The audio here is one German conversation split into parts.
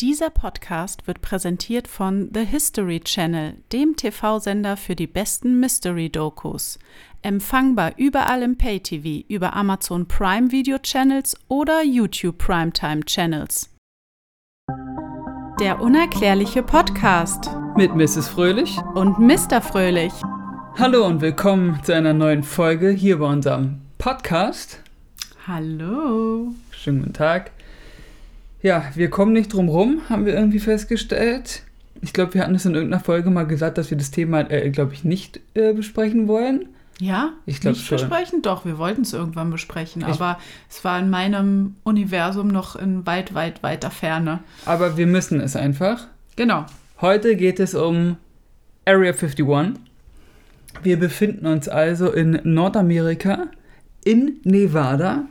Dieser Podcast wird präsentiert von The History Channel, dem TV-Sender für die besten Mystery-Dokus. Empfangbar überall im Pay-TV, über Amazon Prime Video Channels oder YouTube Primetime Channels. Der unerklärliche Podcast mit Mrs. Fröhlich und Mr. Fröhlich. Hallo und willkommen zu einer neuen Folge hier bei unserem Podcast. Hallo. Schönen guten Tag. Ja, wir kommen nicht drum rum, haben wir irgendwie festgestellt. Ich glaube, wir hatten es in irgendeiner Folge mal gesagt, dass wir das Thema, äh, glaube ich, nicht äh, besprechen wollen. Ja, ich glaube schon. besprechen? Doch, wir wollten es irgendwann besprechen, ich aber es war in meinem Universum noch in weit, weit, weiter Ferne. Aber wir müssen es einfach. Genau. Heute geht es um Area 51. Wir befinden uns also in Nordamerika, in Nevada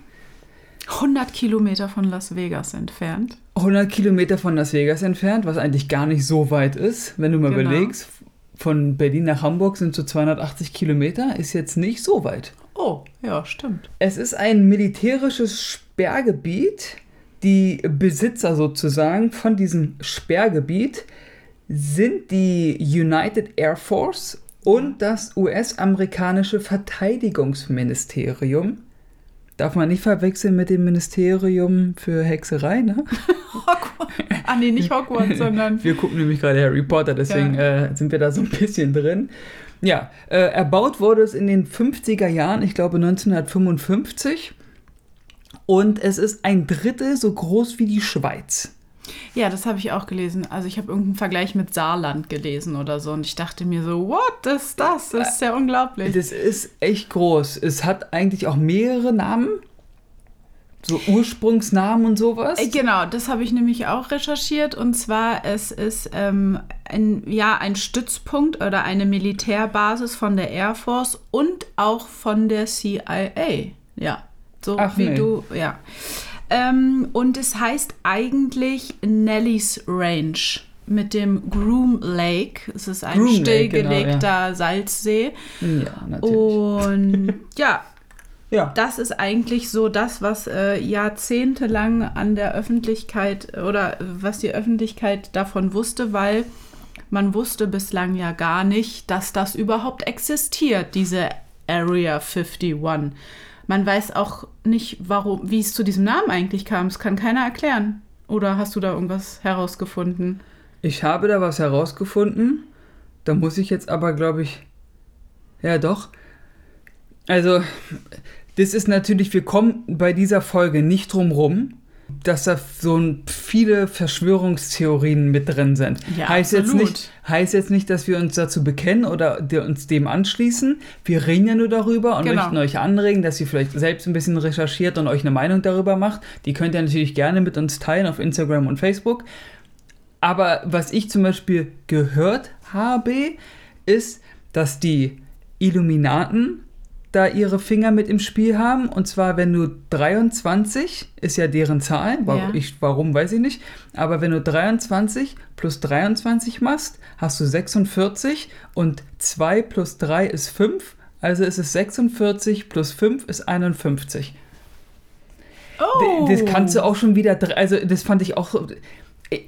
100 Kilometer von Las Vegas entfernt. 100 Kilometer von Las Vegas entfernt, was eigentlich gar nicht so weit ist, wenn du mal genau. überlegst. Von Berlin nach Hamburg sind so 280 Kilometer, ist jetzt nicht so weit. Oh, ja, stimmt. Es ist ein militärisches Sperrgebiet. Die Besitzer sozusagen von diesem Sperrgebiet sind die United Air Force und das US-amerikanische Verteidigungsministerium. Darf man nicht verwechseln mit dem Ministerium für Hexerei, ne? ah, nee, nicht Hogwarts, sondern. Wir gucken nämlich gerade Harry Potter, deswegen ja. äh, sind wir da so ein bisschen drin. Ja, äh, erbaut wurde es in den 50er Jahren, ich glaube 1955. Und es ist ein Drittel so groß wie die Schweiz. Ja, das habe ich auch gelesen. Also ich habe irgendeinen Vergleich mit Saarland gelesen oder so und ich dachte mir so, what ist das? Das ist ja unglaublich. Das ist echt groß. Es hat eigentlich auch mehrere Namen. So Ursprungsnamen und sowas? Äh, genau, das habe ich nämlich auch recherchiert. Und zwar, es ist ähm, ein, ja, ein Stützpunkt oder eine Militärbasis von der Air Force und auch von der CIA. Ja, so Ach, wie nee. du, ja. Ähm, und es heißt eigentlich Nelly's Range mit dem Groom Lake. Es ist ein Groom stillgelegter genau, ja. Salzsee. Ja, natürlich. Und ja, ja, das ist eigentlich so das, was äh, jahrzehntelang an der Öffentlichkeit oder was die Öffentlichkeit davon wusste, weil man wusste bislang ja gar nicht, dass das überhaupt existiert, diese Area 51. Man weiß auch nicht, warum, wie es zu diesem Namen eigentlich kam. Es kann keiner erklären. Oder hast du da irgendwas herausgefunden? Ich habe da was herausgefunden. Da muss ich jetzt aber, glaube ich. Ja, doch. Also, das ist natürlich, wir kommen bei dieser Folge nicht drum rum, dass da so viele Verschwörungstheorien mit drin sind. Ja, heißt, Jetzt nicht, heißt jetzt nicht, dass wir uns dazu bekennen oder uns dem anschließen. Wir reden ja nur darüber und genau. möchten euch anregen, dass ihr vielleicht selbst ein bisschen recherchiert und euch eine Meinung darüber macht. Die könnt ihr natürlich gerne mit uns teilen auf Instagram und Facebook. Aber was ich zum Beispiel gehört habe, ist, dass die Illuminaten da ihre Finger mit im Spiel haben. Und zwar, wenn du 23, ist ja deren Zahl, warum, ja. ich, warum weiß ich nicht, aber wenn du 23 plus 23 machst, hast du 46 und 2 plus 3 ist 5, also ist es 46 plus 5 ist 51. Oh. Das kannst du auch schon wieder, also das fand ich auch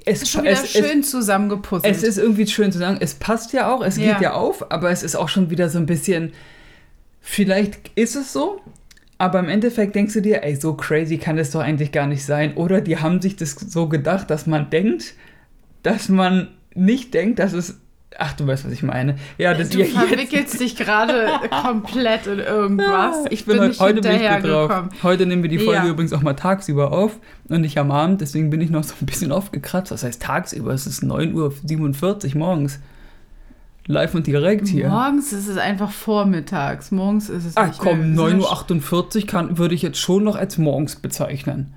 es ist schon wieder es, schön es, zusammengepuzzelt. Es ist irgendwie schön zu sagen, es passt ja auch, es ja. geht ja auf, aber es ist auch schon wieder so ein bisschen, Vielleicht ist es so, aber im Endeffekt denkst du dir, ey, so crazy kann das doch eigentlich gar nicht sein. Oder die haben sich das so gedacht, dass man denkt, dass man nicht denkt, dass es. Ach, du weißt, was ich meine. Ja, das du verwickelst dich gerade komplett in irgendwas. Ich bin, bin nicht heute hinterhergekommen. Heute nehmen wir die Folge ja. übrigens auch mal tagsüber auf und nicht am Abend. Deswegen bin ich noch so ein bisschen aufgekratzt. Das heißt tagsüber, es ist 9.47 Uhr morgens live und direkt hier. Morgens ist es einfach vormittags. Morgens ist es. Ach komm, 9.48 Uhr würde ich jetzt schon noch als morgens bezeichnen.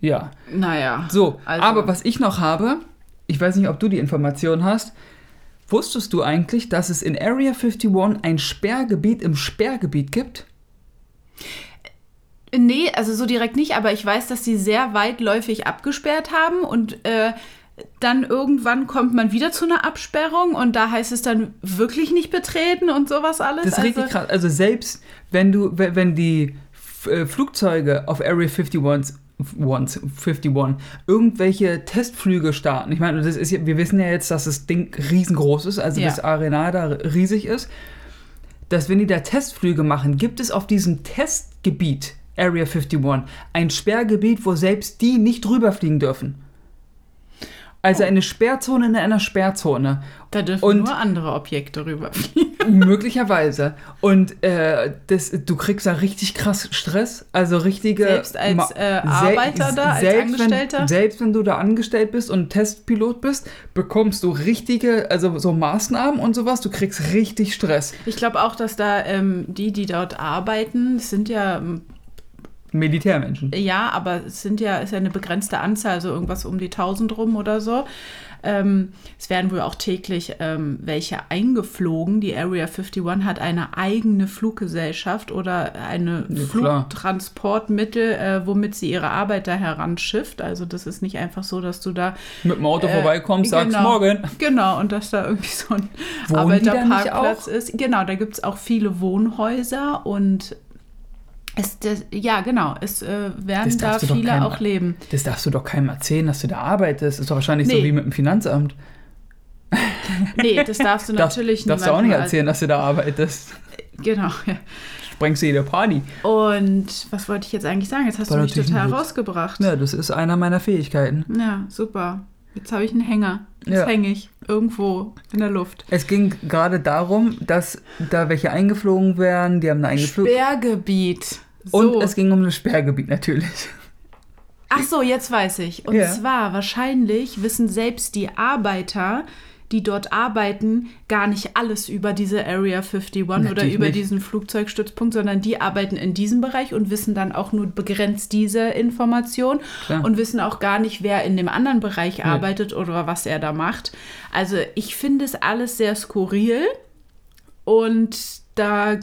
Ja. Naja. So, also. aber was ich noch habe, ich weiß nicht, ob du die Information hast. Wusstest du eigentlich, dass es in Area 51 ein Sperrgebiet im Sperrgebiet gibt? Nee, also so direkt nicht, aber ich weiß, dass sie sehr weitläufig abgesperrt haben und äh, dann irgendwann kommt man wieder zu einer Absperrung und da heißt es dann wirklich nicht betreten und sowas alles. Das ist also, richtig krass. Also selbst wenn du, wenn die äh, Flugzeuge auf Area 51 51, irgendwelche Testflüge starten. Ich meine, das ist, wir wissen ja jetzt, dass das Ding riesengroß ist, also ja. das Arena da riesig ist. Dass wenn die da Testflüge machen, gibt es auf diesem Testgebiet Area 51 ein Sperrgebiet, wo selbst die nicht rüberfliegen dürfen. Also eine Sperrzone in einer Sperrzone. Da dürfen und nur andere Objekte rüberfliegen. möglicherweise. Und äh, das, du kriegst da richtig krass Stress. Also richtige. Selbst als äh, Arbeiter da, als Angestellter? Wenn, selbst wenn du da angestellt bist und Testpilot bist, bekommst du richtige, also so Maßnahmen und sowas. Du kriegst richtig Stress. Ich glaube auch, dass da ähm, die, die dort arbeiten, sind ja Militärmenschen. Ja, aber es sind ja, ist ja eine begrenzte Anzahl, also irgendwas um die 1000 rum oder so. Ähm, es werden wohl auch täglich ähm, welche eingeflogen. Die Area 51 hat eine eigene Fluggesellschaft oder eine ja, Flugtransportmittel, äh, womit sie ihre Arbeiter heranschifft. Also das ist nicht einfach so, dass du da mit dem Auto äh, vorbeikommst, sagst genau, morgen. Genau, und dass da irgendwie so ein Wohnen Arbeiterparkplatz ist. Genau, da gibt es auch viele Wohnhäuser und es, das, ja, genau. Es äh, werden da viele keinem, auch leben. Das darfst du doch keinem erzählen, dass du da arbeitest. Das ist doch wahrscheinlich nee. so wie mit dem Finanzamt. nee, das darfst du natürlich nicht. Darfst du auch nicht erzählen, dass du da arbeitest. Genau. Sprengst du jede Party. Und was wollte ich jetzt eigentlich sagen? Jetzt hast War du mich total rausgebracht. Ja, das ist einer meiner Fähigkeiten. Ja, super. Jetzt habe ich einen Hänger. Jetzt ja. hänge ich irgendwo in der Luft. Es ging gerade darum, dass da welche eingeflogen werden. Die haben eine eingeflogen. Sperrgebiet. So. Und es ging um das Sperrgebiet natürlich. Ach so, jetzt weiß ich. Und ja. zwar wahrscheinlich wissen selbst die Arbeiter, die dort arbeiten, gar nicht alles über diese Area 51 Natürlich oder über nicht. diesen Flugzeugstützpunkt, sondern die arbeiten in diesem Bereich und wissen dann auch nur begrenzt diese Information Klar. und wissen auch gar nicht, wer in dem anderen Bereich nee. arbeitet oder was er da macht. Also ich finde es alles sehr skurril und da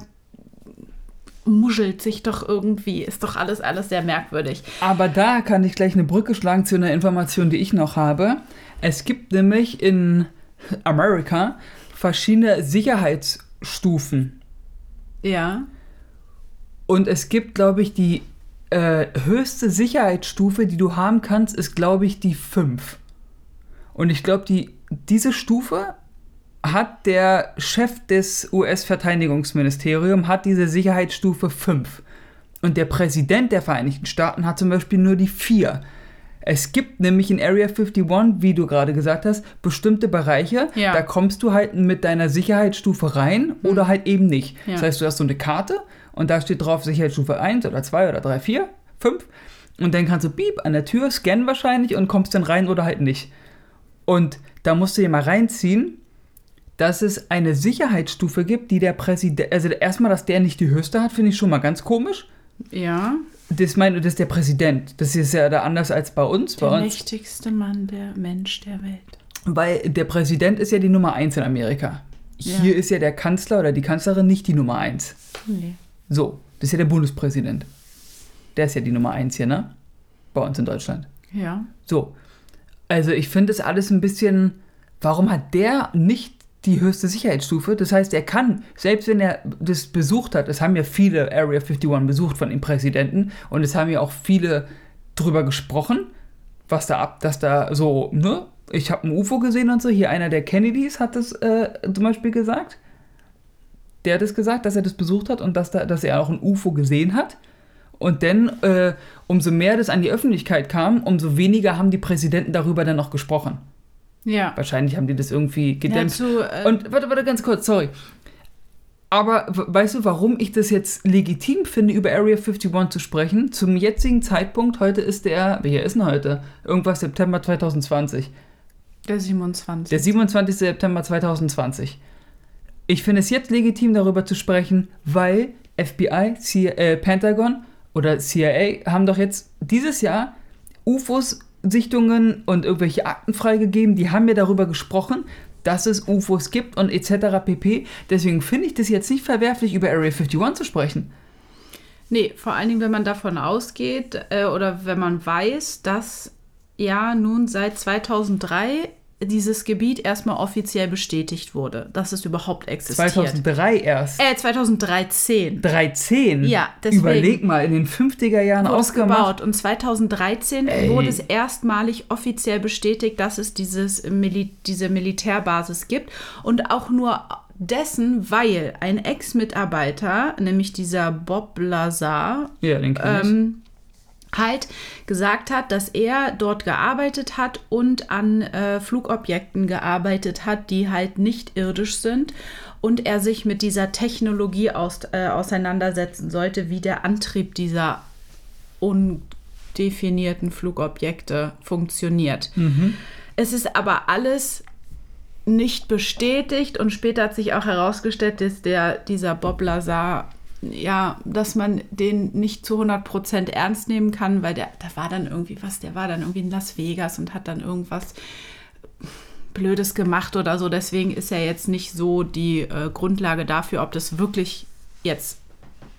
muschelt sich doch irgendwie, ist doch alles, alles sehr merkwürdig. Aber da kann ich gleich eine Brücke schlagen zu einer Information, die ich noch habe. Es gibt nämlich in Amerika verschiedene Sicherheitsstufen. Ja. Und es gibt, glaube ich, die äh, höchste Sicherheitsstufe, die du haben kannst, ist, glaube ich, die 5. Und ich glaube, die, diese Stufe hat der Chef des US-Verteidigungsministeriums hat diese Sicherheitsstufe 5. Und der Präsident der Vereinigten Staaten hat zum Beispiel nur die 4. Es gibt nämlich in Area 51, wie du gerade gesagt hast, bestimmte Bereiche, ja. da kommst du halt mit deiner Sicherheitsstufe rein mhm. oder halt eben nicht. Ja. Das heißt, du hast so eine Karte und da steht drauf Sicherheitsstufe 1 oder 2 oder 3, 4, 5 und dann kannst du beep an der Tür scannen wahrscheinlich und kommst dann rein oder halt nicht. Und da musst du dir mal reinziehen, dass es eine Sicherheitsstufe gibt, die der Präsident, also erstmal, dass der nicht die höchste hat, finde ich schon mal ganz komisch. Ja. Das meine, das ist der Präsident. Das ist ja da anders als bei uns. Der bei uns. mächtigste Mann der Mensch der Welt. Weil der Präsident ist ja die Nummer eins in Amerika. Ja. Hier ist ja der Kanzler oder die Kanzlerin nicht die Nummer eins. Nee. So, das ist ja der Bundespräsident. Der ist ja die Nummer eins hier, ne? Bei uns in Deutschland. Ja. So. Also ich finde das alles ein bisschen. Warum hat der nicht die höchste Sicherheitsstufe. Das heißt, er kann, selbst wenn er das besucht hat, es haben ja viele Area 51 besucht von dem Präsidenten und es haben ja auch viele drüber gesprochen, was da ab, dass da so, ne, ich habe ein UFO gesehen und so. Hier einer der Kennedys hat das äh, zum Beispiel gesagt. Der hat es gesagt, dass er das besucht hat und dass, da, dass er auch ein UFO gesehen hat. Und dann, äh, umso mehr das an die Öffentlichkeit kam, umso weniger haben die Präsidenten darüber dann noch gesprochen. Ja. Wahrscheinlich haben die das irgendwie gedämpft. Ja, zu, äh und warte, warte, ganz kurz, sorry. Aber weißt du, warum ich das jetzt legitim finde, über Area 51 zu sprechen? Zum jetzigen Zeitpunkt, heute ist der, welcher ist denn heute? Irgendwas September 2020. Der 27. Der 27. September 2020. Ich finde es jetzt legitim, darüber zu sprechen, weil FBI, CIA, äh, Pentagon oder CIA haben doch jetzt dieses Jahr UFOs Sichtungen und irgendwelche Akten freigegeben, die haben mir darüber gesprochen, dass es UFOs gibt und etc. pp. Deswegen finde ich das jetzt nicht verwerflich, über Area 51 zu sprechen. Nee, vor allen Dingen, wenn man davon ausgeht äh, oder wenn man weiß, dass ja nun seit 2003 dieses Gebiet erstmal offiziell bestätigt wurde, dass es überhaupt existiert. 2003 erst. Äh, 2013. 13? Ja, deswegen. Überleg mal, in den 50er Jahren ausgebaut. Und 2013 Ey. wurde es erstmalig offiziell bestätigt, dass es dieses Mil diese Militärbasis gibt. Und auch nur dessen, weil ein Ex-Mitarbeiter, nämlich dieser Bob Lazar, ja, den ähm, halt gesagt hat, dass er dort gearbeitet hat und an äh, Flugobjekten gearbeitet hat, die halt nicht irdisch sind und er sich mit dieser Technologie aus, äh, auseinandersetzen sollte, wie der Antrieb dieser undefinierten Flugobjekte funktioniert. Mhm. Es ist aber alles nicht bestätigt und später hat sich auch herausgestellt, dass der, dieser Bob Lazar ja, dass man den nicht zu 100% ernst nehmen kann, weil der, da war dann irgendwie was, der war dann irgendwie in Las Vegas und hat dann irgendwas Blödes gemacht oder so. Deswegen ist er jetzt nicht so die äh, Grundlage dafür, ob das wirklich jetzt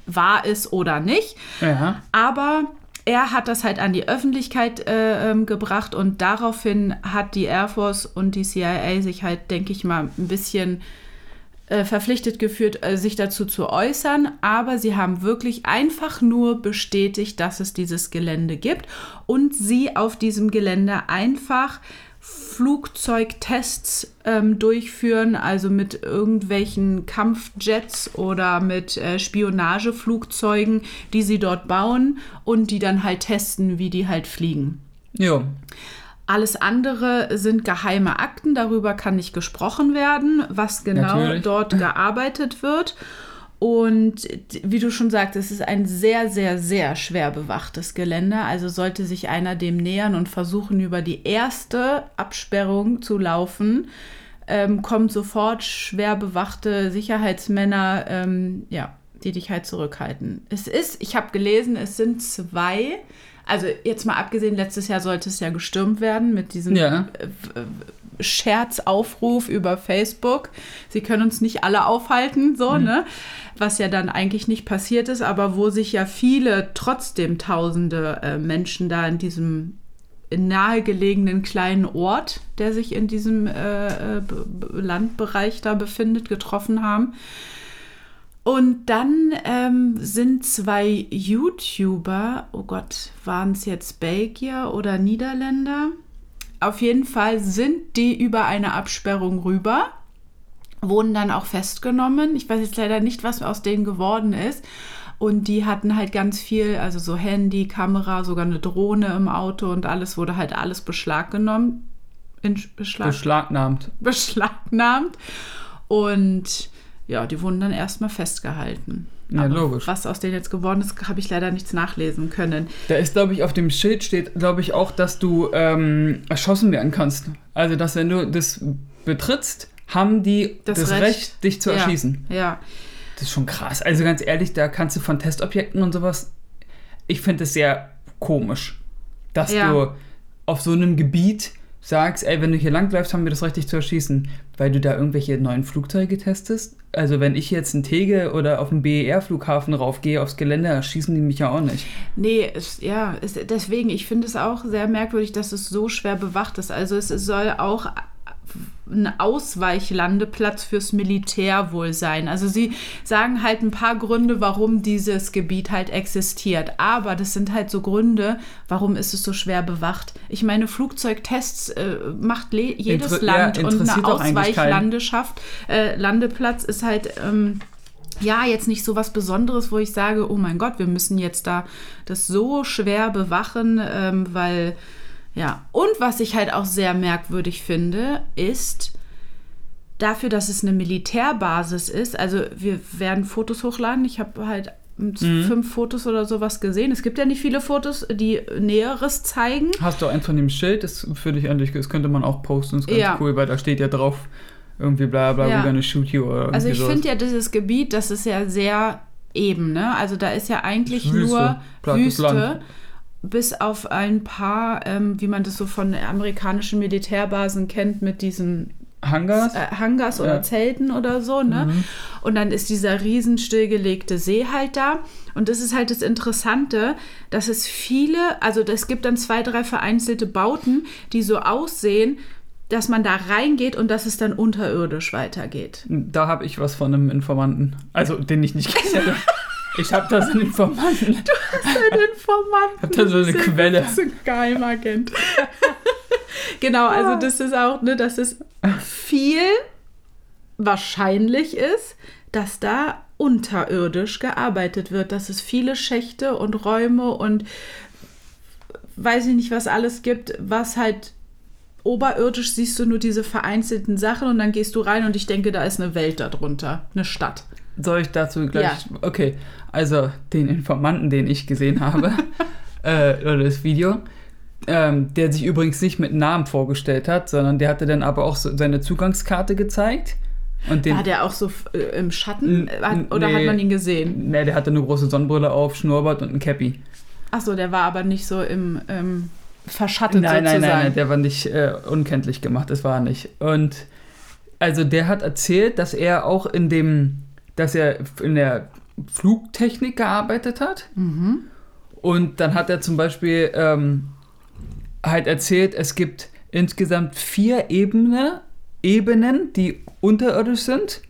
wahr ist oder nicht. Ja. Aber er hat das halt an die Öffentlichkeit äh, ähm, gebracht und daraufhin hat die Air Force und die CIA sich halt, denke ich mal, ein bisschen äh, verpflichtet geführt, äh, sich dazu zu äußern, aber sie haben wirklich einfach nur bestätigt, dass es dieses Gelände gibt und sie auf diesem Gelände einfach Flugzeugtests ähm, durchführen, also mit irgendwelchen Kampfjets oder mit äh, Spionageflugzeugen, die sie dort bauen und die dann halt testen, wie die halt fliegen. Ja. Alles andere sind geheime Akten, darüber kann nicht gesprochen werden, was genau Natürlich. dort gearbeitet wird. Und wie du schon sagst, es ist ein sehr, sehr, sehr schwer bewachtes Gelände. Also sollte sich einer dem nähern und versuchen, über die erste Absperrung zu laufen, ähm, kommen sofort schwer bewachte Sicherheitsmänner, ähm, ja, die dich halt zurückhalten. Es ist, ich habe gelesen, es sind zwei also jetzt mal abgesehen, letztes Jahr sollte es ja gestürmt werden mit diesem ja. Scherzaufruf über Facebook. Sie können uns nicht alle aufhalten, so, mhm. ne? Was ja dann eigentlich nicht passiert ist, aber wo sich ja viele, trotzdem tausende äh, Menschen da in diesem nahegelegenen kleinen Ort, der sich in diesem äh, äh Landbereich da befindet, getroffen haben. Und dann ähm, sind zwei YouTuber, oh Gott, waren es jetzt Belgier oder Niederländer? Auf jeden Fall sind die über eine Absperrung rüber, wurden dann auch festgenommen. Ich weiß jetzt leider nicht, was aus denen geworden ist. Und die hatten halt ganz viel, also so Handy, Kamera, sogar eine Drohne im Auto und alles wurde halt alles beschlaggenommen. In Beschlag Beschlagnahmt. Beschlagnahmt. Und ja, die wurden dann erstmal festgehalten. Ja, Aber logisch. Was aus denen jetzt geworden ist, habe ich leider nichts nachlesen können. Da ist, glaube ich, auf dem Schild steht, glaube ich, auch, dass du ähm, erschossen werden kannst. Also, dass wenn du das betrittst, haben die das, das Recht, Recht, dich zu erschießen. Ja, ja. Das ist schon krass. Also ganz ehrlich, da kannst du von Testobjekten und sowas. Ich finde es sehr komisch, dass ja. du auf so einem Gebiet sagst, ey, wenn du hier langläufst, haben wir das Recht, dich zu erschießen, weil du da irgendwelche neuen Flugzeuge testest. Also wenn ich jetzt in Tege oder auf den BER-Flughafen raufgehe aufs Gelände, erschießen die mich ja auch nicht. Nee, es, ja, es, deswegen, ich finde es auch sehr merkwürdig, dass es so schwer bewacht ist. Also es soll auch ein Ausweichlandeplatz fürs Militär wohl sein. Also sie sagen halt ein paar Gründe, warum dieses Gebiet halt existiert. Aber das sind halt so Gründe, warum ist es so schwer bewacht. Ich meine, Flugzeugtests äh, macht jedes Inter Land ja, und eine Ausweichlandeschaft. Äh, Landeplatz ist halt. Ähm, ja, jetzt nicht so was Besonderes, wo ich sage, oh mein Gott, wir müssen jetzt da das so schwer bewachen, ähm, weil ja, und was ich halt auch sehr merkwürdig finde, ist dafür, dass es eine Militärbasis ist. Also wir werden Fotos hochladen. Ich habe halt mhm. fünf Fotos oder sowas gesehen. Es gibt ja nicht viele Fotos, die Näheres zeigen. Hast du eins von dem Schild? Das finde ich eigentlich, das könnte man auch posten. Das ist ganz ja. cool, weil da steht ja drauf, irgendwie bla bla, ja. we're gonna shoot you. Oder also ich finde ja dieses Gebiet, das ist ja sehr eben, ne? Also da ist ja eigentlich Wüste, nur Wüste. Land bis auf ein paar, ähm, wie man das so von amerikanischen Militärbasen kennt, mit diesen Hangars, äh, Hangars oder ja. Zelten oder so, ne? Mhm. Und dann ist dieser riesen stillgelegte See halt da. Und das ist halt das Interessante, dass es viele, also es gibt dann zwei, drei vereinzelte Bauten, die so aussehen, dass man da reingeht und dass es dann unterirdisch weitergeht. Da habe ich was von einem Informanten. Also, den ich nicht kenne. Ich habe da so einen Informanten. Du hast einen Informanten. Ich habe da so eine Quelle. Das ist ein Geheimagent. genau, also das ist auch, ne, dass es viel wahrscheinlich ist, dass da unterirdisch gearbeitet wird, dass es viele Schächte und Räume und weiß ich nicht, was alles gibt, was halt oberirdisch siehst du nur diese vereinzelten Sachen und dann gehst du rein und ich denke, da ist eine Welt darunter, eine Stadt. Soll ich dazu gleich? Ja. Okay, also den Informanten, den ich gesehen habe, äh, oder das Video, ähm, der sich übrigens nicht mit Namen vorgestellt hat, sondern der hatte dann aber auch so seine Zugangskarte gezeigt. Und den, war der auch so äh, im Schatten hat, oder nee, hat man ihn gesehen? Nee, der hatte eine große Sonnenbrille auf, Schnurrbart und ein Cappy. Achso, der war aber nicht so im ähm, verschattet nein, sozusagen. Nein, nein, nein, der war nicht äh, unkenntlich gemacht, das war er nicht. Und also der hat erzählt, dass er auch in dem, dass er in der Flugtechnik gearbeitet hat. Mhm. Und dann hat er zum Beispiel ähm, halt erzählt, es gibt insgesamt vier Ebene, Ebenen, die unterirdisch sind.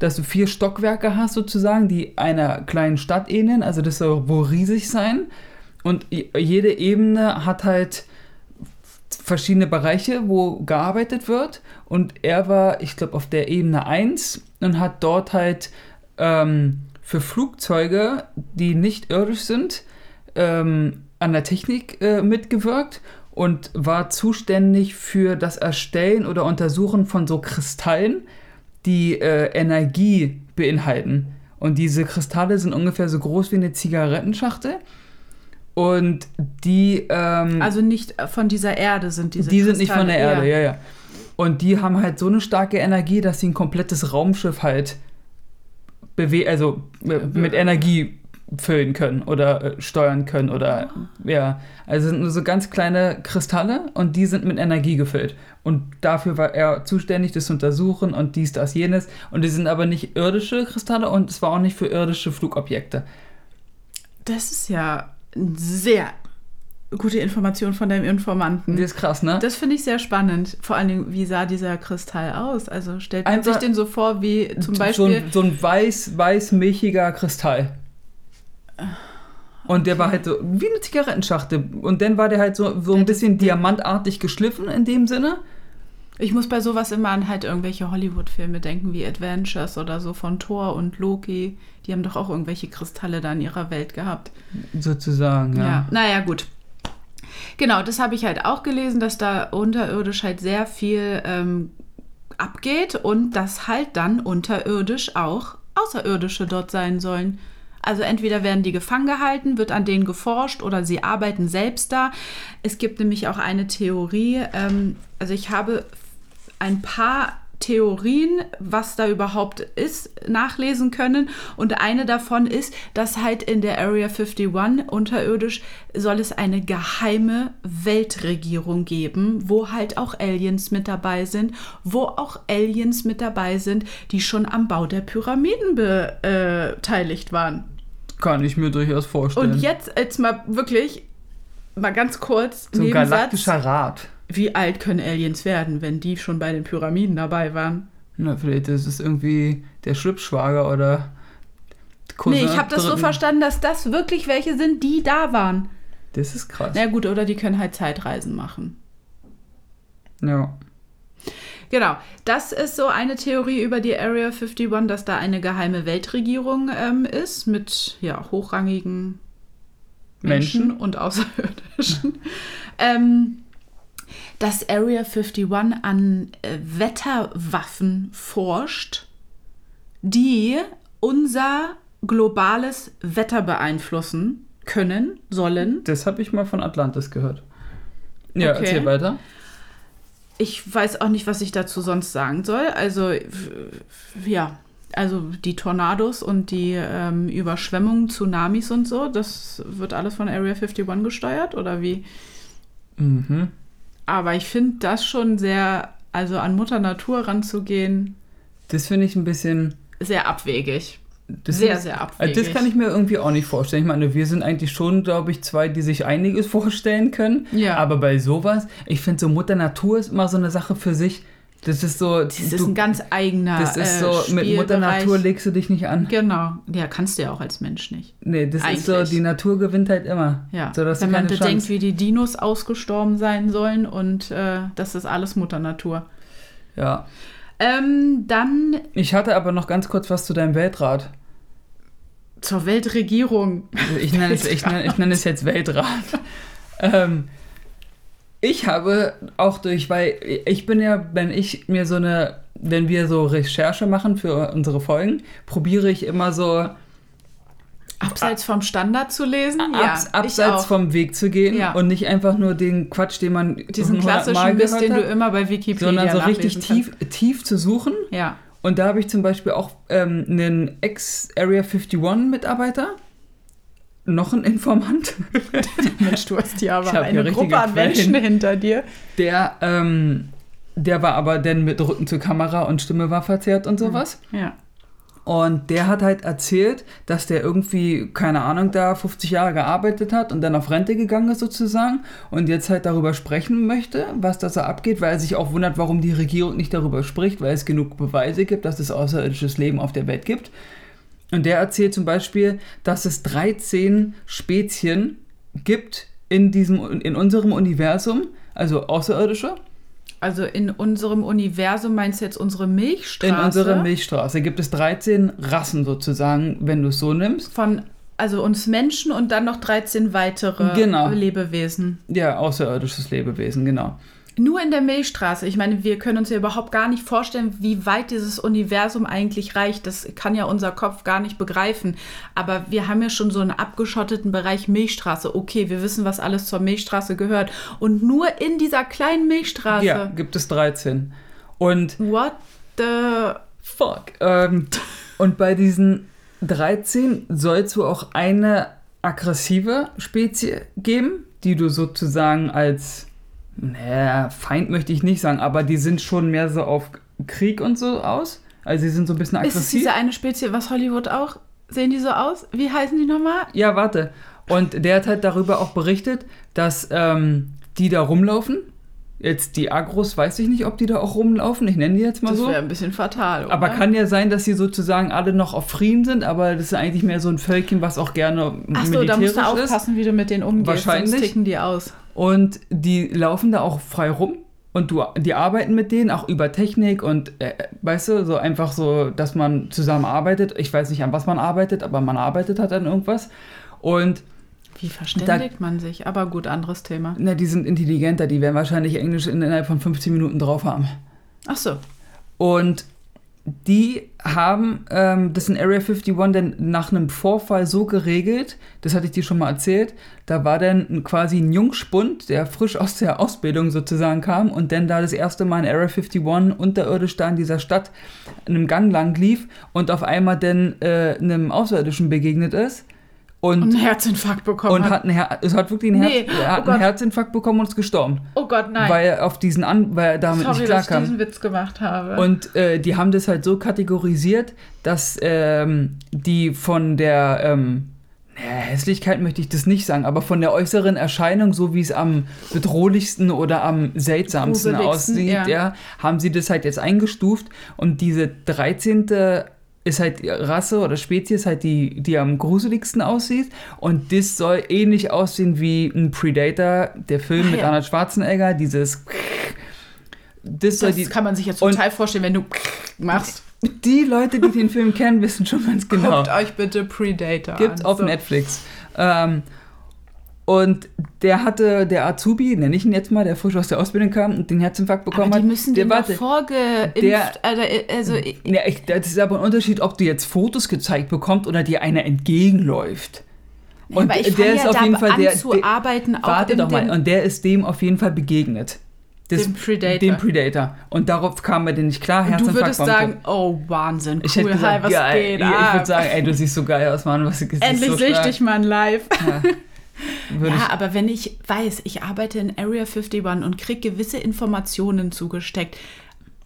Dass du vier Stockwerke hast sozusagen, die einer kleinen Stadt ähneln. Also das soll wohl riesig sein. Und jede Ebene hat halt verschiedene Bereiche, wo gearbeitet wird. Und er war, ich glaube, auf der Ebene 1 und hat dort halt ähm, für Flugzeuge, die nicht irdisch sind, ähm, an der Technik äh, mitgewirkt und war zuständig für das Erstellen oder Untersuchen von so Kristallen, die äh, Energie beinhalten. Und diese Kristalle sind ungefähr so groß wie eine Zigarettenschachtel. Und die. Ähm, also nicht von dieser Erde sind diese Die Kristalle, sind nicht von der Erde, ja. ja, ja. Und die haben halt so eine starke Energie, dass sie ein komplettes Raumschiff halt bewe also mit Energie füllen können oder äh, steuern können oder ja. Also sind nur so ganz kleine Kristalle und die sind mit Energie gefüllt. Und dafür war er zuständig, das zu untersuchen und dies, das, jenes. Und die sind aber nicht irdische Kristalle und es war auch nicht für irdische Flugobjekte. Das ist ja sehr gute Information von deinem Informanten. Das ist krass, ne? Das finde ich sehr spannend. Vor allen Dingen, wie sah dieser Kristall aus? Also stellt man sich den so vor wie zum Beispiel. So ein, so ein weiß, weiß-milchiger Kristall. Und der war halt so wie eine Zigarettenschachtel. Und dann war der halt so, so ein bisschen diamantartig geschliffen in dem Sinne. Ich muss bei sowas immer an halt irgendwelche Hollywood-Filme denken, wie Adventures oder so von Thor und Loki. Die haben doch auch irgendwelche Kristalle da in ihrer Welt gehabt. Sozusagen, ja. ja. Naja, gut. Genau, das habe ich halt auch gelesen, dass da unterirdisch halt sehr viel ähm, abgeht und dass halt dann unterirdisch auch Außerirdische dort sein sollen. Also entweder werden die gefangen gehalten, wird an denen geforscht oder sie arbeiten selbst da. Es gibt nämlich auch eine Theorie, ähm, also ich habe ein paar Theorien, was da überhaupt ist, nachlesen können. Und eine davon ist, dass halt in der Area 51 unterirdisch soll es eine geheime Weltregierung geben, wo halt auch Aliens mit dabei sind, wo auch Aliens mit dabei sind, die schon am Bau der Pyramiden beteiligt waren. Kann ich mir durchaus vorstellen. Und jetzt, jetzt mal wirklich, mal ganz kurz. So ein galaktischer Rat. Wie alt können Aliens werden, wenn die schon bei den Pyramiden dabei waren? Na, vielleicht ist es irgendwie der Schlüpfschwager oder. Cousin nee, ich habe das so verstanden, dass das wirklich welche sind, die da waren. Das ist krass. Na gut, oder die können halt Zeitreisen machen. Ja. Genau, das ist so eine Theorie über die Area 51, dass da eine geheime Weltregierung ähm, ist mit ja, hochrangigen Menschen, Menschen. und Außerirdischen. ähm, dass Area 51 an äh, Wetterwaffen forscht, die unser globales Wetter beeinflussen können, sollen. Das habe ich mal von Atlantis gehört. Ja, okay. erzähl weiter ich weiß auch nicht, was ich dazu sonst sagen soll. Also, ja, also die Tornados und die ähm, Überschwemmungen, Tsunamis und so, das wird alles von Area 51 gesteuert oder wie? Mhm. Aber ich finde das schon sehr, also an Mutter Natur ranzugehen. Das finde ich ein bisschen. Sehr abwegig. Das sehr, ist, sehr abwegig. Das kann ich mir irgendwie auch nicht vorstellen. Ich meine, wir sind eigentlich schon, glaube ich, zwei, die sich einiges vorstellen können. Ja. Aber bei sowas, ich finde so Mutter Natur ist immer so eine Sache für sich. Das ist so. Das ist du, ein ganz eigener. Das ist so, äh, mit Mutter Natur legst du dich nicht an. Genau. Ja, kannst du ja auch als Mensch nicht. Nee, das Eigentlich. ist so, die Natur gewinnt halt immer. Ja. So, Wenn man bedenkt, wie die Dinos ausgestorben sein sollen und äh, das ist alles Mutter Natur. Ja. Ähm, dann. Ich hatte aber noch ganz kurz was zu deinem Weltrat. Zur Weltregierung. Ich nenne es, ich nenne, ich nenne es jetzt Weltrat. ähm, ich habe auch durch, weil ich bin ja, wenn ich mir so eine, wenn wir so Recherche machen für unsere Folgen, probiere ich immer so Abseits vom Standard zu lesen? Abs ja, abseits vom Weg zu gehen ja. und nicht einfach nur den Quatsch, den man diesen klassischen Mal Mist, den du immer bei Wikipedia sondern so richtig tief, tief zu suchen. Ja. Und da habe ich zum Beispiel auch ähm, einen Ex-Area 51 Mitarbeiter, noch ein Informant. Mensch, du hast hier aber eine Gruppe an Menschen hinter dir. Der, ähm, der war aber dann mit Rücken zur Kamera und Stimme war verzerrt und sowas. Ja. Und der hat halt erzählt, dass der irgendwie, keine Ahnung, da 50 Jahre gearbeitet hat und dann auf Rente gegangen ist sozusagen und jetzt halt darüber sprechen möchte, was da so abgeht, weil er sich auch wundert, warum die Regierung nicht darüber spricht, weil es genug Beweise gibt, dass es außerirdisches Leben auf der Welt gibt. Und der erzählt zum Beispiel, dass es 13 Spezien gibt in, diesem, in unserem Universum, also außerirdische. Also in unserem Universum meinst du jetzt unsere Milchstraße? In unserer Milchstraße gibt es 13 Rassen sozusagen, wenn du es so nimmst. Von also uns Menschen und dann noch 13 weitere genau. Lebewesen. Ja, außerirdisches Lebewesen, genau. Nur in der Milchstraße. Ich meine, wir können uns ja überhaupt gar nicht vorstellen, wie weit dieses Universum eigentlich reicht. Das kann ja unser Kopf gar nicht begreifen. Aber wir haben ja schon so einen abgeschotteten Bereich Milchstraße. Okay, wir wissen, was alles zur Milchstraße gehört. Und nur in dieser kleinen Milchstraße. Ja, gibt es 13. Und. What the fuck? Ähm, und bei diesen 13 sollst du auch eine aggressive Spezie geben, die du sozusagen als naja, Feind möchte ich nicht sagen, aber die sind schon mehr so auf Krieg und so aus. Also sie sind so ein bisschen aggressiv. Ist es diese eine Spezie, was Hollywood auch? Sehen die so aus? Wie heißen die nochmal? Ja, warte. Und der hat halt darüber auch berichtet, dass ähm, die da rumlaufen. Jetzt die Agros, weiß ich nicht, ob die da auch rumlaufen. Ich nenne die jetzt mal das so. Das wäre ein bisschen fatal. Oder? Aber kann ja sein, dass sie sozusagen alle noch auf Frieden sind, aber das ist eigentlich mehr so ein Völkchen, was auch gerne Ach so, da musst du aufpassen, ist. wie du mit denen umgehst. Wahrscheinlich. Sonst ticken die aus. Und die laufen da auch frei rum und du, die arbeiten mit denen auch über Technik und äh, weißt du, so einfach so, dass man zusammenarbeitet. Ich weiß nicht, an was man arbeitet, aber man arbeitet halt an irgendwas. Und wie verständigt da, man sich? Aber gut, anderes Thema. Na, die sind intelligenter, die werden wahrscheinlich Englisch innerhalb von 15 Minuten drauf haben. Ach so. Und die haben ähm, das in Area 51 dann nach einem Vorfall so geregelt, das hatte ich dir schon mal erzählt, da war dann quasi ein Jungspund, der frisch aus der Ausbildung sozusagen kam und dann da das erste Mal in Area 51 unterirdisch da in dieser Stadt in einem Gang lang lief und auf einmal dann äh, einem Außerirdischen begegnet ist und, und einen Herzinfarkt bekommen und hat. einen Her es hat wirklich einen, nee. Herz, er hat oh einen Herzinfarkt bekommen und ist gestorben. Oh Gott, nein. Weil er auf diesen An weil er damit Sorry, nicht klarkam. dass ich diesen Witz gemacht habe. Und äh, die haben das halt so kategorisiert, dass ähm, die von der ähm, Hässlichkeit möchte ich das nicht sagen, aber von der äußeren Erscheinung, so wie es am bedrohlichsten oder am seltsamsten aussieht, ja. ja. haben sie das halt jetzt eingestuft und diese 13 ist halt die Rasse oder Spezies halt die, die am gruseligsten aussieht. Und das soll ähnlich aussehen wie ein Predator, der Film ah, mit ja. Arnold Schwarzenegger, dieses. Das, das die, kann man sich jetzt total vorstellen, wenn du machst. Die Leute, die den Film kennen, wissen schon ganz genau. Guckt euch bitte Predator Gibt's an. auf so. Netflix. Ähm, und der hatte, der Azubi, nenne ich ihn jetzt mal, der frisch aus der Ausbildung kam und den Herzinfarkt bekommen aber die müssen hat. Der warte, vorgeimpft. Der, also, ja, ich, das ist aber ein Unterschied, ob du jetzt Fotos gezeigt bekommst oder dir einer entgegenläuft. Und ja, der ist ja auf jeden Fall der. der arbeiten warte doch mal, und der ist dem auf jeden Fall begegnet. Das, dem Predator. Dem Predator. Und darauf kam mir denn nicht klar. Und du würdest sagen, oh Wahnsinn, cool, ich hätte gesagt, hi, was geil. geht Ich, ich würde sagen, ey, du siehst so geil aus, Mann. Was, Endlich so sehe ich dich mal live. Ja. Ja, aber wenn ich weiß, ich arbeite in Area 51 und kriege gewisse Informationen zugesteckt,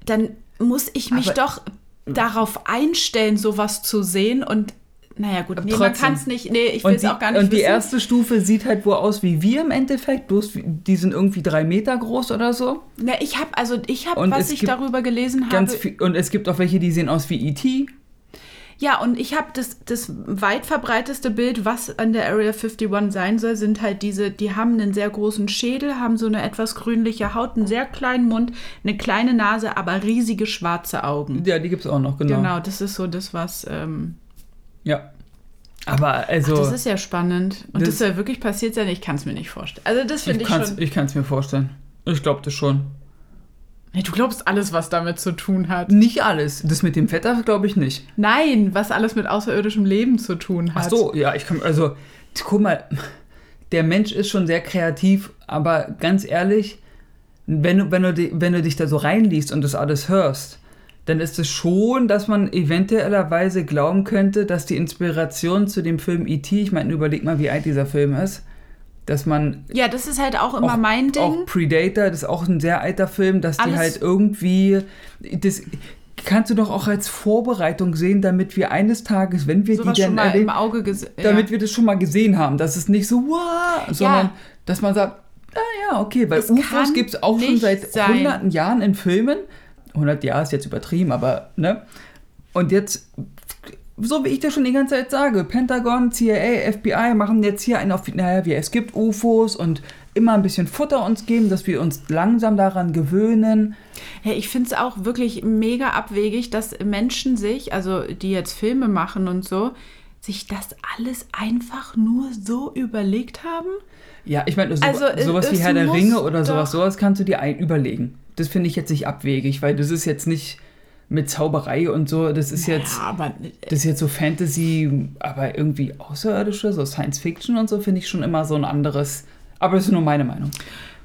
dann muss ich mich aber doch darauf einstellen, sowas zu sehen und naja, gut, nee, man kann es nicht. Nee, ich will es auch gar nicht Und die wissen. erste Stufe sieht halt wohl aus wie wir im Endeffekt, bloß die sind irgendwie drei Meter groß oder so. Na, ich habe, also ich habe, was ich darüber gelesen habe. Viel, und es gibt auch welche, die sehen aus wie E.T. Ja, und ich habe das, das weit verbreiteste Bild, was an der Area 51 sein soll, sind halt diese, die haben einen sehr großen Schädel, haben so eine etwas grünliche Haut, einen sehr kleinen Mund, eine kleine Nase, aber riesige schwarze Augen. Ja, die gibt es auch noch, genau. Genau, das ist so das, was. Ähm, ja. Aber also. Ach, das ist ja spannend. Und das, das ja wirklich passiert sein, ich kann es mir nicht vorstellen. Also, das finde ich, ich schon. Ich kann es mir vorstellen. Ich glaube das schon. Du glaubst alles, was damit zu tun hat. Nicht alles. Das mit dem Wetter glaube ich nicht. Nein, was alles mit außerirdischem Leben zu tun hat. Ach so, ja, ich kann. Also, guck mal, der Mensch ist schon sehr kreativ, aber ganz ehrlich, wenn du, wenn du, wenn du dich da so reinliest und das alles hörst, dann ist es schon, dass man eventuellerweise glauben könnte, dass die Inspiration zu dem Film E.T., ich meine, überleg mal, wie alt dieser Film ist, dass man. Ja, das ist halt auch immer auch, mein Ding. Auch Predator, das ist auch ein sehr alter Film, dass Alles die halt irgendwie. Das kannst du doch auch als Vorbereitung sehen, damit wir eines Tages, wenn wir die dann erleben, damit ja. wir das schon mal gesehen haben, dass es nicht so wow, sondern ja. dass man sagt, ah ja, okay, weil UFOs gibt es auch schon seit sein. hunderten Jahren in Filmen. 100 Jahre ist jetzt übertrieben, aber ne? Und jetzt so wie ich das schon die ganze Zeit sage, Pentagon, CIA, FBI machen jetzt hier einen auf, naja, wie es gibt UFOs und immer ein bisschen Futter uns geben, dass wir uns langsam daran gewöhnen. Ja, ich finde es auch wirklich mega abwegig, dass Menschen sich, also die jetzt Filme machen und so, sich das alles einfach nur so überlegt haben. Ja, ich meine, so, also, sowas wie Herr der Ringe oder sowas, sowas kannst du dir ein überlegen. Das finde ich jetzt nicht abwegig, weil das ist jetzt nicht mit Zauberei und so, das ist jetzt aber, das ist jetzt so Fantasy, aber irgendwie außerirdische, so Science Fiction und so finde ich schon immer so ein anderes, aber das ist nur meine Meinung.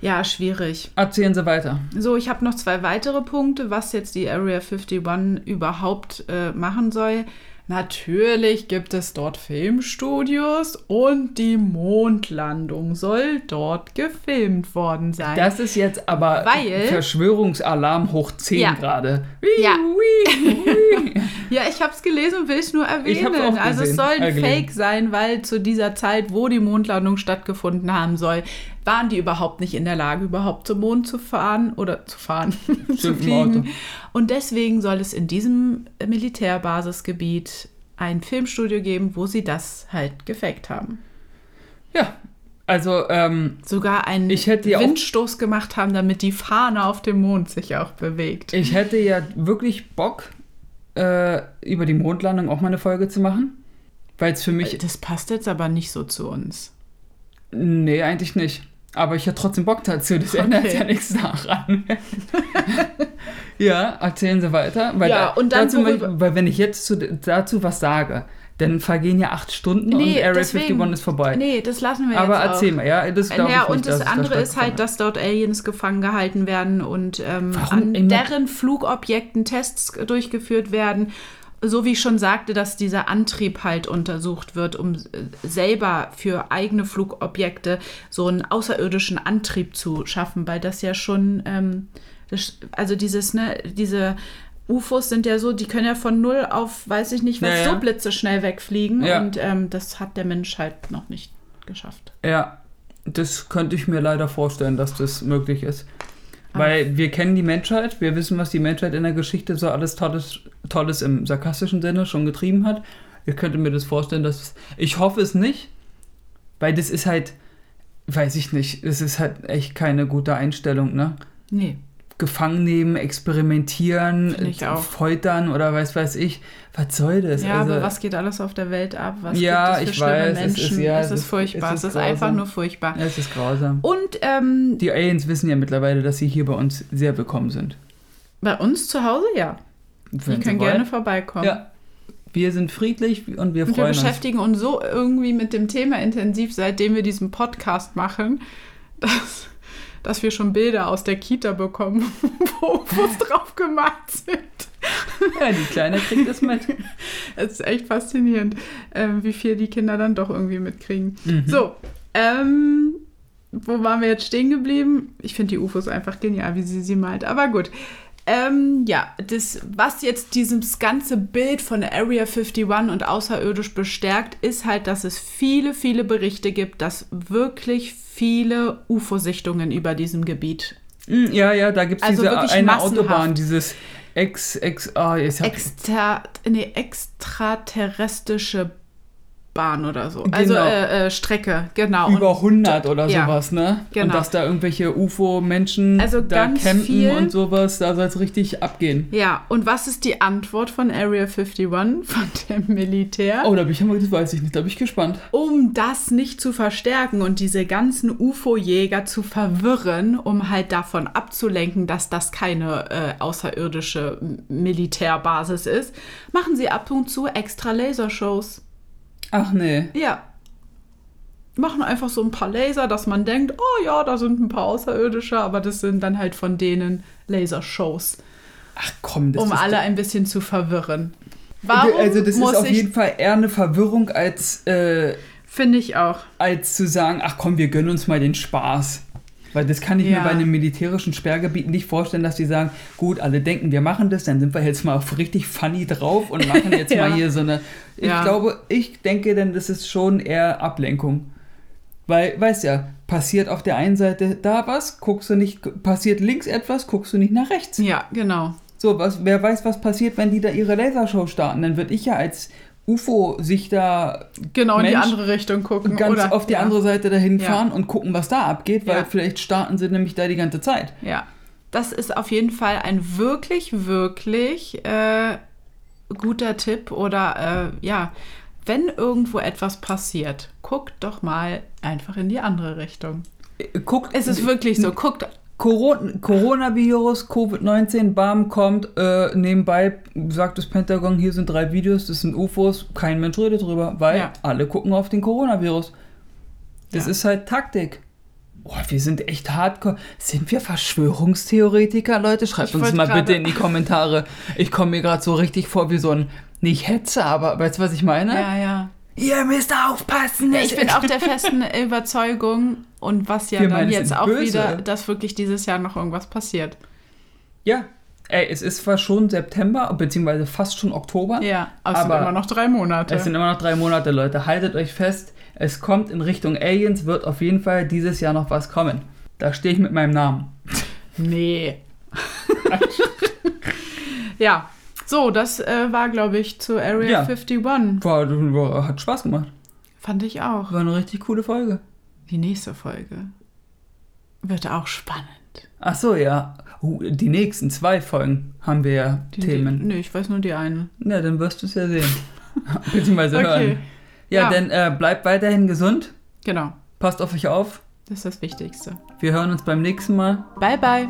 Ja, schwierig. Erzählen Sie weiter. So, ich habe noch zwei weitere Punkte, was jetzt die Area 51 überhaupt äh, machen soll. Natürlich gibt es dort Filmstudios und die Mondlandung soll dort gefilmt worden sein. Das ist jetzt aber Weil, Verschwörungsalarm hoch 10 ja. gerade. Ja. ja, ich habe es gelesen und will es nur erwähnen. Also es soll ein Fake sein, weil zu dieser Zeit, wo die Mondlandung stattgefunden haben soll, waren die überhaupt nicht in der Lage, überhaupt zum Mond zu fahren oder zu fahren, zu fliegen. Und deswegen soll es in diesem Militärbasisgebiet ein Filmstudio geben, wo sie das halt gefaked haben. Ja, also ähm, sogar einen Windstoß gemacht haben, damit die Fahne auf dem Mond sich auch bewegt. Ich hätte ja wirklich Bock, äh, über die Mondlandung auch mal eine Folge zu machen. Weil es für mich. Das passt jetzt aber nicht so zu uns. Nee, eigentlich nicht. Aber ich hätte trotzdem Bock dazu, das okay. ändert ja nichts daran. ja, erzählen Sie weiter. Weil ja, und dann dazu, weil wenn ich jetzt zu, dazu was sage, dann vergehen ja acht Stunden nee, und Area deswegen, 51 ist vorbei. Nee, das lassen wir Aber jetzt Aber erzähl mal, ja, das glaube ja, ich Und das andere ist halt, dass dort Aliens gefangen gehalten werden und ähm, an deren Flugobjekten Tests durchgeführt werden so wie ich schon sagte, dass dieser Antrieb halt untersucht wird, um äh, selber für eigene Flugobjekte so einen außerirdischen Antrieb zu schaffen, weil das ja schon, ähm, das, also dieses, ne, diese UFOs sind ja so, die können ja von null auf, weiß ich nicht, was ja, ja. so blitzeschnell wegfliegen ja. und ähm, das hat der Mensch halt noch nicht geschafft. Ja, das könnte ich mir leider vorstellen, dass das möglich ist. Weil wir kennen die Menschheit, wir wissen, was die Menschheit in der Geschichte so alles Tolles, Tolles im sarkastischen Sinne schon getrieben hat. Ich könnte mir das vorstellen, dass ich hoffe es nicht, weil das ist halt, weiß ich nicht, es ist halt echt keine gute Einstellung, ne? Nee gefangen nehmen, experimentieren, foltern oder was weiß ich. Was soll das? Ja, also, aber was geht alles auf der Welt ab? Was ja, gibt es für ich weiß, Menschen? Es ist, ja, es ist furchtbar. Es ist, es ist einfach nur furchtbar. Es ist grausam. Und ähm, die Aliens wissen ja mittlerweile, dass sie hier bei uns sehr willkommen sind. Bei uns zu Hause, ja. Wenn die können gerne vorbeikommen. Ja. Wir sind friedlich und wir freuen uns. Wir beschäftigen uns. uns so irgendwie mit dem Thema intensiv, seitdem wir diesen Podcast machen, dass dass wir schon Bilder aus der Kita bekommen, wo es drauf gemalt sind. Ja, die Kleine kriegt das mit. Es ist echt faszinierend, äh, wie viel die Kinder dann doch irgendwie mitkriegen. Mhm. So, ähm, wo waren wir jetzt stehen geblieben? Ich finde die UFOs einfach genial, wie sie sie malt. Aber gut. Ähm, ja, das, was jetzt dieses ganze Bild von Area 51 und außerirdisch bestärkt, ist halt, dass es viele, viele Berichte gibt, dass wirklich viele UFO-Sichtungen über diesem Gebiet. Hm, ja, ja, da gibt es also diese eine massenhaft. Autobahn, dieses Ex, ex, ah, jetzt Extra, nee, extraterrestrische Bahn oder so. Also genau. äh, äh, Strecke, genau. Über 100 oder ja. sowas, ne? Genau. Und dass da irgendwelche UFO-Menschen also da campen viel. und sowas, da soll es richtig abgehen. Ja, und was ist die Antwort von Area 51, von dem Militär? Oh, da bin ich immer, das weiß ich nicht, da bin ich gespannt. Um das nicht zu verstärken und diese ganzen UFO-Jäger zu verwirren, um halt davon abzulenken, dass das keine äh, außerirdische Militärbasis ist, machen sie ab und zu extra Lasershows. Ach nee. Ja. Machen einfach so ein paar Laser, dass man denkt, oh ja, da sind ein paar Außerirdische, aber das sind dann halt von denen Lasershows. Ach komm, das Um alle ein bisschen zu verwirren. Warum also das ist auf jeden Fall eher eine Verwirrung als... Äh, Finde ich auch. Als zu sagen, ach komm, wir gönnen uns mal den Spaß. Weil das kann ich ja. mir bei einem militärischen Sperrgebiet nicht vorstellen, dass die sagen, gut, alle denken, wir machen das, dann sind wir jetzt mal auf richtig funny drauf und machen jetzt ja. mal hier so eine. Ich ja. glaube, ich denke, denn das ist schon eher Ablenkung. Weil, weißt ja, passiert auf der einen Seite da was, guckst du nicht, passiert links etwas, guckst du nicht nach rechts. Ja, genau. So, was, wer weiß, was passiert, wenn die da ihre Lasershow starten, dann würde ich ja als UFO sich da genau in Mensch die andere Richtung gucken ganz oder, auf die ja. andere Seite dahin ja. fahren und gucken, was da abgeht, weil ja. vielleicht starten sie nämlich da die ganze Zeit. Ja, das ist auf jeden Fall ein wirklich, wirklich äh, guter Tipp oder äh, ja, wenn irgendwo etwas passiert, guckt doch mal einfach in die andere Richtung. Äh, guckt, es ist wirklich so, guckt Coronavirus, Covid-19, BAM kommt, äh, nebenbei sagt das Pentagon, hier sind drei Videos, das sind UFOs, kein Mensch redet drüber, weil ja. alle gucken auf den Coronavirus. Das ja. ist halt Taktik. Oh, wir sind echt hardcore. Sind wir Verschwörungstheoretiker, Leute? Schreibt ich uns mal bitte in die Kommentare. Ich komme mir gerade so richtig vor wie so ein, nicht Hetzer, aber weißt du, was ich meine? Ja, ja. Ihr müsst aufpassen. Ich bin auch der festen Überzeugung und was ja Wir dann jetzt auch böse. wieder, dass wirklich dieses Jahr noch irgendwas passiert. Ja, Ey, es ist zwar schon September, beziehungsweise fast schon Oktober. Ja, aber es sind immer noch drei Monate. Es sind immer noch drei Monate, Leute. Haltet euch fest, es kommt in Richtung Aliens, wird auf jeden Fall dieses Jahr noch was kommen. Da stehe ich mit meinem Namen. Nee. ja, so, das äh, war, glaube ich, zu Area ja. 51. War, war, hat Spaß gemacht. Fand ich auch. War eine richtig coole Folge. Die nächste Folge wird auch spannend. Ach so, ja. Uh, die nächsten zwei Folgen haben wir ja die, Themen. Die, nee, ich weiß nur die eine. Na, dann wirst du es ja sehen. Beziehungsweise okay. hören. Ja, ja. dann äh, bleibt weiterhin gesund. Genau. Passt auf euch auf. Das ist das Wichtigste. Wir hören uns beim nächsten Mal. Bye, bye.